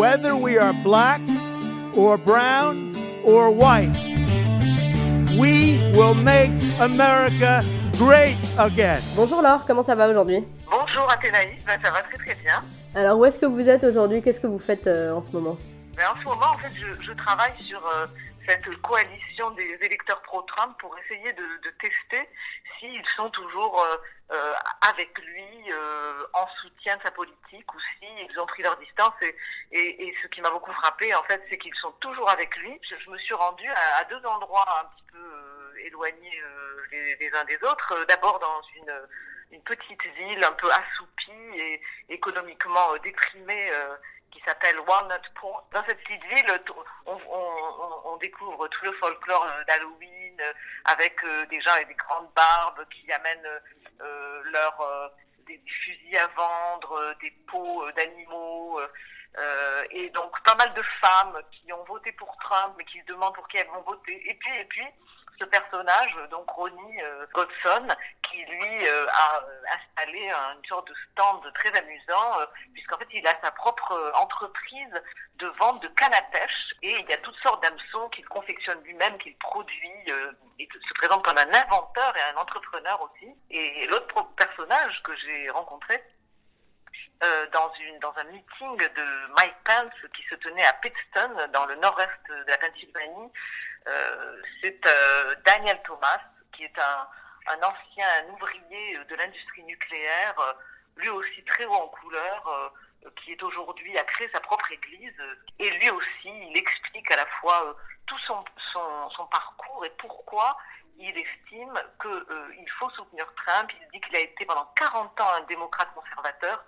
whether we are black or brown or white. We will make America great again. Bonjour Laure, comment ça va aujourd'hui? Bonjour Athénaïs, ben, ça va très très bien. Alors où est-ce que vous êtes aujourd'hui? Qu'est-ce que vous faites euh, en ce moment? Ben, en ce moment, en fait, je, je travaille sur euh, cette coalition des électeurs pro-Trump pour essayer de, de tester s'ils sont toujours euh, euh, avec lui euh, en soutien de sa politique ou s'ils ont pris leur distance. Et, ce qui m'a beaucoup frappé, en fait, c'est qu'ils sont toujours avec lui. Je, me suis rendue à, deux endroits un petit peu euh, éloignés les, uns des autres. D'abord dans une, petite ville un peu assoupie et économiquement déprimée qui s'appelle Walnut Point. Dans cette petite ville, on, on découvre tout le folklore d'Halloween avec euh, des gens avec des grandes barbes qui amènent euh, leurs euh, des, fusils à vendre, des peaux d'animaux. Euh, et donc pas mal de femmes qui ont voté pour Trump mais qui se demandent pour qui elles vont voter. Et puis et puis ce personnage, donc Ronnie euh, Godson, qui lui euh, a installé une sorte de stand très amusant, euh, puisqu'en fait il a sa propre euh, entreprise de vente de cannes à pêche et il y a toutes sortes d'hameçons qu'il confectionne lui-même, qu'il produit euh, et se présente comme un inventeur et un entrepreneur aussi. Et l'autre personnage que j'ai rencontré, euh, dans, une, dans un meeting de Mike Pence qui se tenait à Pittston, dans le nord-est de la Pennsylvanie. Euh, c'est euh, Daniel Thomas, qui est un, un ancien ouvrier de l'industrie nucléaire, euh, lui aussi très haut en couleur, euh, qui est aujourd'hui a créé sa propre église. Et lui aussi, il explique à la fois euh, tout son, son, son parcours et pourquoi il estime qu'il faut soutenir Trump. Il dit qu'il a été pendant 40 ans un démocrate conservateur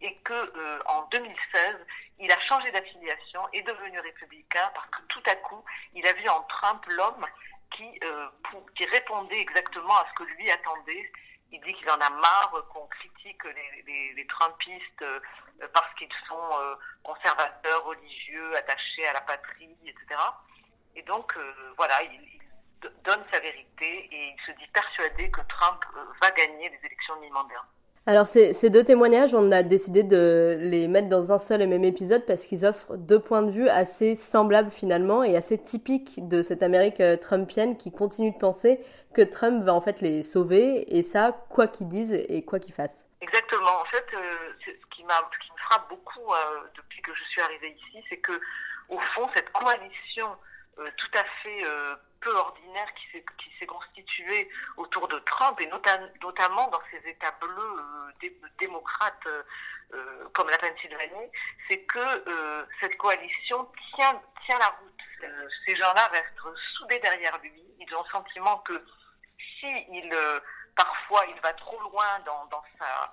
et que euh, en 2016, il a changé d'affiliation et devenu républicain parce que tout à coup, il a vu en Trump l'homme qui, euh, qui répondait exactement à ce que lui attendait. Il dit qu'il en a marre qu'on critique les, les, les Trumpistes euh, parce qu'ils sont euh, conservateurs, religieux, attachés à la patrie, etc. Et donc, euh, voilà, il, il, donne sa vérité et il se dit persuadé que Trump va gagner les élections mi-mandat. Alors ces, ces, deux témoignages, on a décidé de les mettre dans un seul et même épisode parce qu'ils offrent deux points de vue assez semblables finalement et assez typiques de cette Amérique euh, trumpienne qui continue de penser que Trump va en fait les sauver et ça, quoi qu'ils disent et quoi qu'ils fassent. Exactement. En fait, euh, ce, qui qui me frappe beaucoup euh, depuis que je suis arrivée ici, c'est que au fond, cette coalition tout à fait euh, peu ordinaire qui s'est constituée autour de Trump et nota notamment dans ces États bleus euh, dé démocrates euh, comme la Pennsylvanie, c'est que euh, cette coalition tient tient la route. Euh, ces gens-là restent soudés derrière lui. Ils ont le sentiment que si il parfois il va trop loin dans, dans sa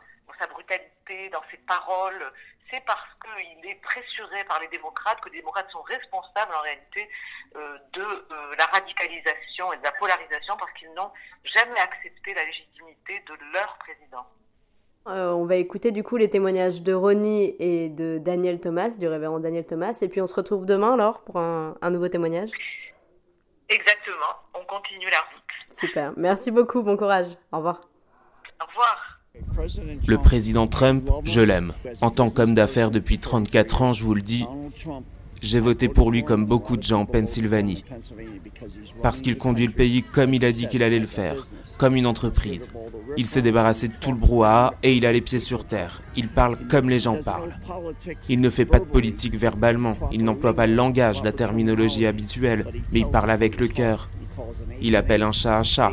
dans ses paroles, c'est parce qu'il est pressuré par les démocrates que les démocrates sont responsables en réalité euh, de euh, la radicalisation et de la polarisation parce qu'ils n'ont jamais accepté la légitimité de leur président. Euh, on va écouter du coup les témoignages de Ronnie et de Daniel Thomas, du révérend Daniel Thomas, et puis on se retrouve demain alors pour un, un nouveau témoignage. Exactement, on continue la route. Super, merci beaucoup, bon courage, au revoir. Le président Trump, je l'aime. En tant qu'homme d'affaires depuis 34 ans, je vous le dis, j'ai voté pour lui comme beaucoup de gens en Pennsylvanie. Parce qu'il conduit le pays comme il a dit qu'il allait le faire, comme une entreprise. Il s'est débarrassé de tout le brouhaha et il a les pieds sur terre. Il parle comme les gens parlent. Il ne fait pas de politique verbalement, il n'emploie pas le langage, la terminologie habituelle, mais il parle avec le cœur. Il appelle un chat un chat.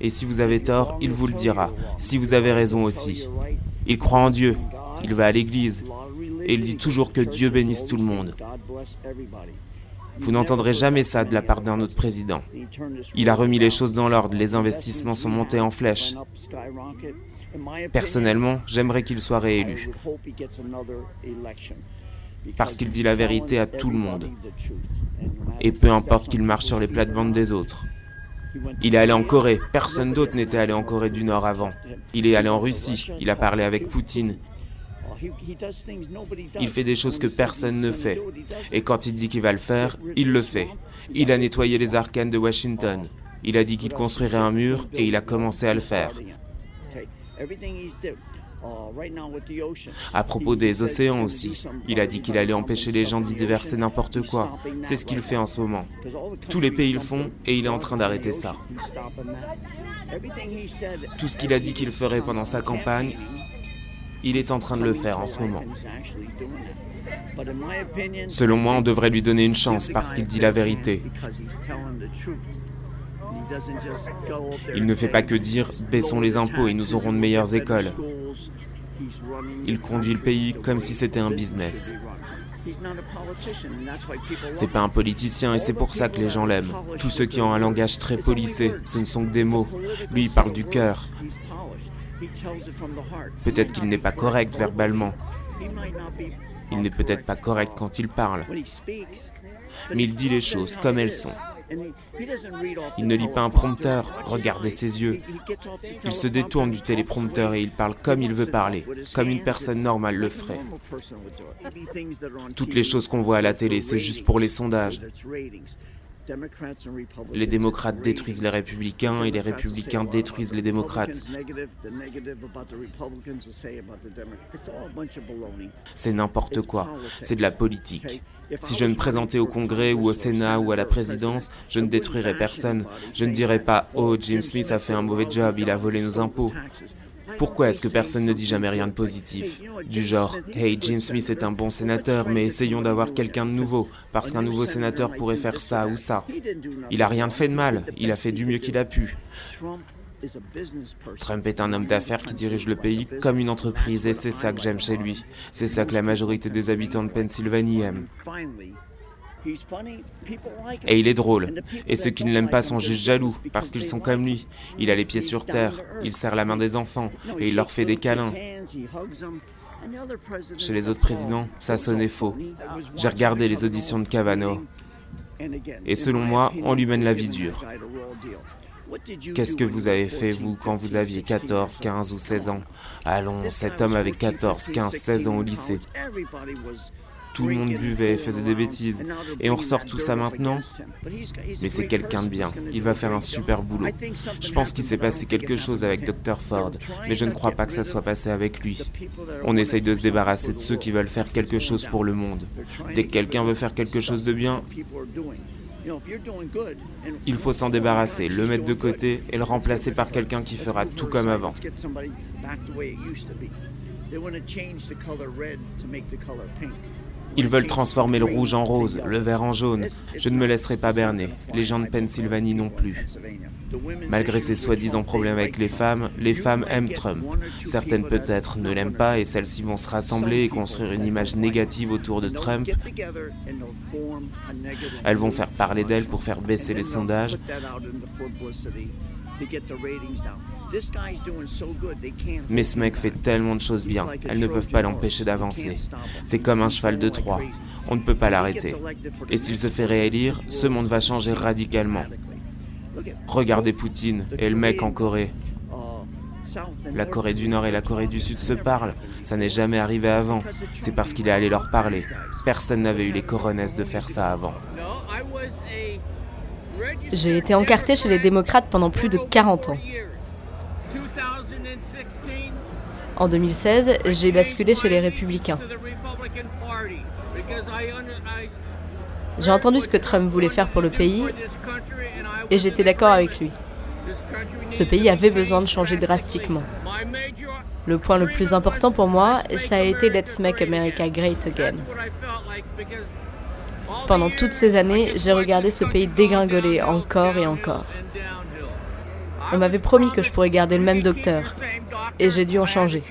Et si vous avez tort, il vous le dira. Si vous avez raison aussi. Il croit en Dieu. Il va à l'église. Et il dit toujours que Dieu bénisse tout le monde. Vous n'entendrez jamais ça de la part d'un autre président. Il a remis les choses dans l'ordre, les investissements sont montés en flèche. Personnellement, j'aimerais qu'il soit réélu. Parce qu'il dit la vérité à tout le monde. Et peu importe qu'il marche sur les plates-bandes des autres. Il est allé en Corée, personne d'autre n'était allé en Corée du Nord avant. Il est allé en Russie, il a parlé avec Poutine. Il fait des choses que personne ne fait. Et quand il dit qu'il va le faire, il le fait. Il a nettoyé les arcanes de Washington. Il a dit qu'il construirait un mur et il a commencé à le faire. À propos des océans aussi, il a dit qu'il allait empêcher les gens d'y déverser n'importe quoi. C'est ce qu'il fait en ce moment. Tous les pays le font et il est en train d'arrêter ça. Tout ce qu'il a dit qu'il ferait pendant sa campagne, il est en train de le faire en ce moment. Selon moi, on devrait lui donner une chance parce qu'il dit la vérité. Il ne fait pas que dire baissons les impôts et nous aurons de meilleures écoles. Il conduit le pays comme si c'était un business. C'est pas un politicien et c'est pour ça que les gens l'aiment. Tous ceux qui ont un langage très policé, ce ne sont que des mots. Lui, il parle du cœur. Peut-être qu'il n'est pas correct verbalement. Il n'est peut-être pas correct quand il parle. Mais il dit les choses comme elles sont. Il ne lit pas un prompteur, regardez ses yeux. Il se détourne du téléprompteur et il parle comme il veut parler, comme une personne normale le ferait. Toutes les choses qu'on voit à la télé, c'est juste pour les sondages. Les démocrates détruisent les républicains et les républicains détruisent les démocrates. C'est n'importe quoi. C'est de la politique. Si je me présentais au Congrès ou au Sénat ou à la présidence, je ne détruirais personne. Je ne dirais pas ⁇ Oh, Jim Smith a fait un mauvais job, il a volé nos impôts ⁇ pourquoi est-ce que personne ne dit jamais rien de positif Du genre, hey, Jim Smith est un bon sénateur, mais essayons d'avoir quelqu'un de nouveau, parce qu'un nouveau sénateur pourrait faire ça ou ça. Il a rien fait de mal, il a fait du mieux qu'il a pu. Trump est un homme d'affaires qui dirige le pays comme une entreprise et c'est ça que j'aime chez lui. C'est ça que la majorité des habitants de Pennsylvanie aiment. Et il est drôle. Et ceux qui ne l'aiment pas sont juste jaloux, parce qu'ils sont comme lui. Il a les pieds sur terre, il serre la main des enfants, et il leur fait des câlins. Chez les autres présidents, ça sonnait faux. J'ai regardé les auditions de Kavanaugh. Et selon moi, on lui mène la vie dure. Qu'est-ce que vous avez fait, vous, quand vous aviez 14, 15 ou 16 ans? Allons, cet homme avait 14, 15, 16 ans au lycée. Tout le monde buvait, faisait des bêtises. Et on ressort tout ça maintenant Mais c'est quelqu'un de bien. Il va faire un super boulot. Je pense qu'il s'est passé quelque chose avec Dr. Ford, mais je ne crois pas que ça soit passé avec lui. On essaye de se débarrasser de ceux qui veulent faire quelque chose pour le monde. Dès que quelqu'un veut faire quelque chose de bien, il faut s'en débarrasser, le mettre de côté et le remplacer par quelqu'un qui fera tout comme avant. Ils veulent transformer le rouge en rose, le vert en jaune. Je ne me laisserai pas berner, les gens de Pennsylvanie non plus. Malgré ses soi-disant problèmes avec les femmes, les femmes aiment Trump. Certaines peut-être ne l'aiment pas et celles-ci vont se rassembler et construire une image négative autour de Trump. Elles vont faire parler d'elle pour faire baisser les sondages. Mais ce mec fait tellement de choses bien, elles ne peuvent pas l'empêcher d'avancer. C'est comme un cheval de Troie, on ne peut pas l'arrêter. Et s'il se fait réélire, ce monde va changer radicalement. Regardez Poutine et le mec en Corée. La Corée du Nord et la Corée du Sud se parlent. Ça n'est jamais arrivé avant. C'est parce qu'il est allé leur parler. Personne n'avait eu les coronesses de faire ça avant. J'ai été encarté chez les démocrates pendant plus de 40 ans. En 2016, j'ai basculé chez les républicains. J'ai entendu ce que Trump voulait faire pour le pays et j'étais d'accord avec lui. Ce pays avait besoin de changer drastiquement. Le point le plus important pour moi, ça a été Let's Make America Great Again. Pendant toutes ces années, j'ai regardé ce pays dégringoler encore et encore. On m'avait promis que je pourrais garder le même docteur, et j'ai dû en changer.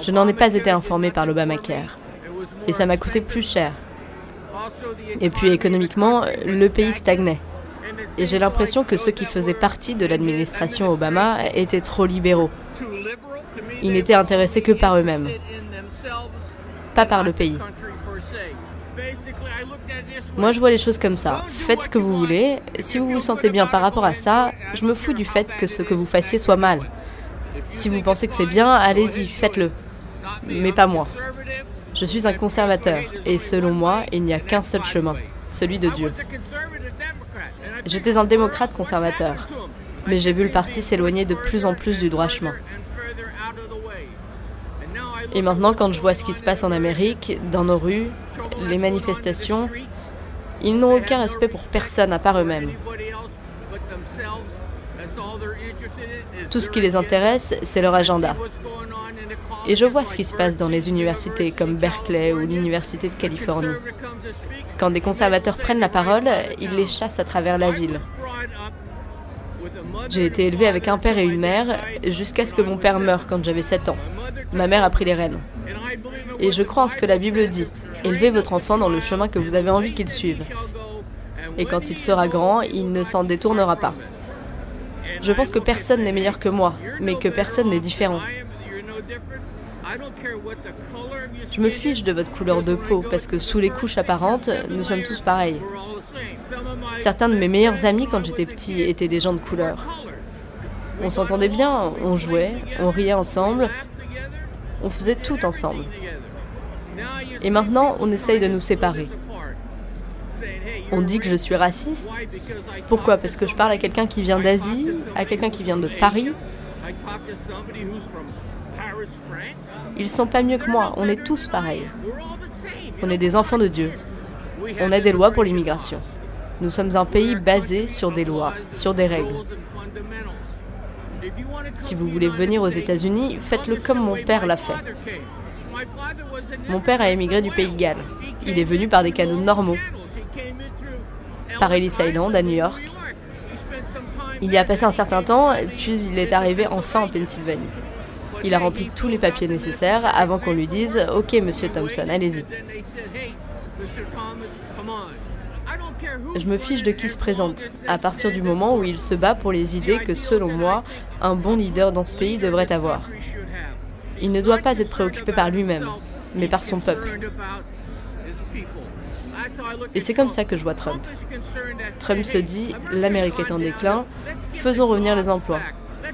Je n'en ai pas été informé par l'Obamacare, et ça m'a coûté plus cher. Et puis économiquement, le pays stagnait. Et j'ai l'impression que ceux qui faisaient partie de l'administration Obama étaient trop libéraux. Ils n'étaient intéressés que par eux-mêmes, pas par le pays. Moi, je vois les choses comme ça. Faites ce que vous voulez. Si vous vous sentez bien par rapport à ça, je me fous du fait que ce que vous fassiez soit mal. Si vous pensez que c'est bien, allez-y, faites-le. Mais pas moi. Je suis un conservateur, et selon moi, il n'y a qu'un seul chemin, celui de Dieu. J'étais un démocrate conservateur, mais j'ai vu le parti s'éloigner de plus en plus du droit chemin. Et maintenant, quand je vois ce qui se passe en Amérique, dans nos rues, les manifestations, ils n'ont aucun respect pour personne à part eux-mêmes. Tout ce qui les intéresse, c'est leur agenda. Et je vois ce qui se passe dans les universités comme Berkeley ou l'Université de Californie. Quand des conservateurs prennent la parole, ils les chassent à travers la ville. J'ai été élevée avec un père et une mère jusqu'à ce que mon père meure quand j'avais 7 ans. Ma mère a pris les rênes. Et je crois en ce que la Bible dit. Élevez votre enfant dans le chemin que vous avez envie qu'il suive. Et quand il sera grand, il ne s'en détournera pas. Je pense que personne n'est meilleur que moi, mais que personne n'est différent. Je me fiche de votre couleur de peau parce que sous les couches apparentes, nous sommes tous pareils. Certains de mes meilleurs amis quand j'étais petit étaient des gens de couleur. On s'entendait bien, on jouait, on riait ensemble, on faisait tout ensemble. Et maintenant, on essaye de nous séparer. On dit que je suis raciste. Pourquoi? Parce que je parle à quelqu'un qui vient d'Asie, à quelqu'un qui vient de Paris. Ils sont pas mieux que moi, on est tous pareils. On est des enfants de Dieu. On a des lois pour l'immigration. Nous sommes un pays basé sur des lois, sur des règles. Si vous voulez venir aux États-Unis, faites-le comme mon père l'a fait. Mon père a émigré du Pays de Galles. Il est venu par des canaux normaux, par Ellis Island à New York. Il y a passé un certain temps, puis il est arrivé enfin en Pennsylvanie. Il a rempli tous les papiers nécessaires avant qu'on lui dise Ok, monsieur Thompson, allez-y. Je me fiche de qui se présente, à partir du moment où il se bat pour les idées que, selon moi, un bon leader dans ce pays devrait avoir. Il ne doit pas être préoccupé par lui-même, mais par son peuple. Et c'est comme ça que je vois Trump. Trump se dit, l'Amérique est en déclin, faisons revenir les emplois,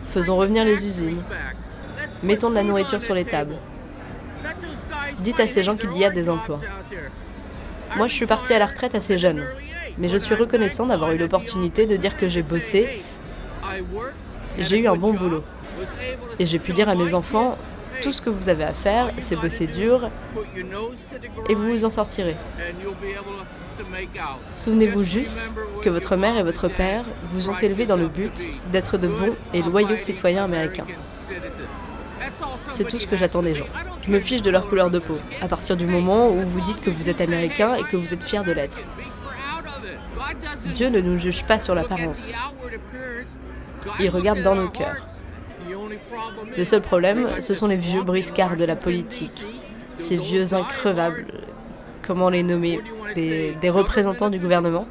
faisons revenir les usines, mettons de la nourriture sur les tables. Dites à ces gens qu'il y a des emplois. Moi, je suis parti à la retraite assez jeune, mais je suis reconnaissant d'avoir eu l'opportunité de dire que j'ai bossé, j'ai eu un bon boulot. Et j'ai pu dire à mes enfants, tout ce que vous avez à faire, c'est bosser dur et vous vous en sortirez. Souvenez-vous juste que votre mère et votre père vous ont élevé dans le but d'être de bons et loyaux citoyens américains. C'est tout ce que j'attends des gens. Je me fiche de leur couleur de peau, à partir du moment où vous dites que vous êtes américain et que vous êtes fier de l'être. Dieu ne nous juge pas sur l'apparence. Il regarde dans nos cœurs. Le seul problème, ce sont les vieux briscards de la politique, ces vieux increvables, comment les nommer, des, représentants du gouvernement,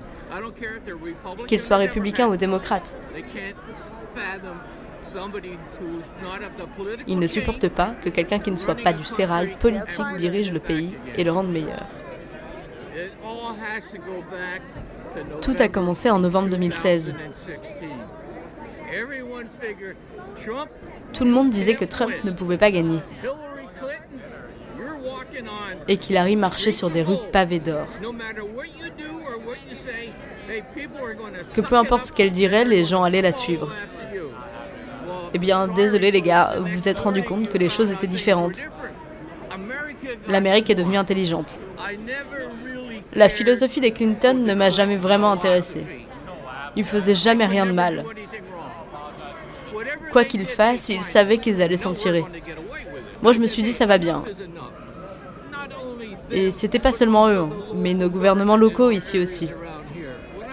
qu'ils soient républicains ou démocrates. Ils ne supportent pas que quelqu'un qui ne soit pas du sérail politique dirige le pays et le rende meilleur. Tout a commencé en novembre 2016. Tout le monde disait que Trump ne pouvait pas gagner et qu'Hillary marchait sur des rues pavées d'or. Que peu importe ce qu'elle dirait, les gens allaient la suivre. Eh bien, désolé les gars, vous vous êtes rendu compte que les choses étaient différentes. L'Amérique est devenue intelligente. La philosophie des Clinton ne m'a jamais vraiment intéressé. Ils faisaient jamais rien de mal. Quoi qu'ils fassent, ils savaient qu'ils allaient s'en tirer. Moi, je me suis dit, ça va bien. Et c'était pas seulement eux, hein, mais nos gouvernements locaux ici aussi.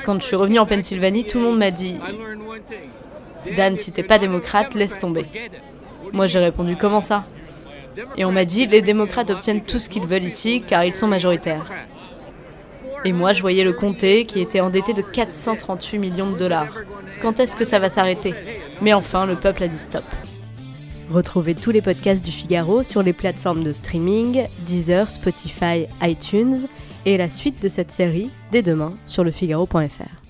Quand je suis revenu en Pennsylvanie, tout le monde m'a dit Dan, si t'es pas démocrate, laisse tomber. Moi, j'ai répondu Comment ça? Et on m'a dit Les démocrates obtiennent tout ce qu'ils veulent ici car ils sont majoritaires. Et moi, je voyais le comté qui était endetté de 438 millions de dollars. Quand est-ce que ça va s'arrêter? Mais enfin, le peuple a dit stop. Retrouvez tous les podcasts du Figaro sur les plateformes de streaming, Deezer, Spotify, iTunes et la suite de cette série dès demain sur lefigaro.fr.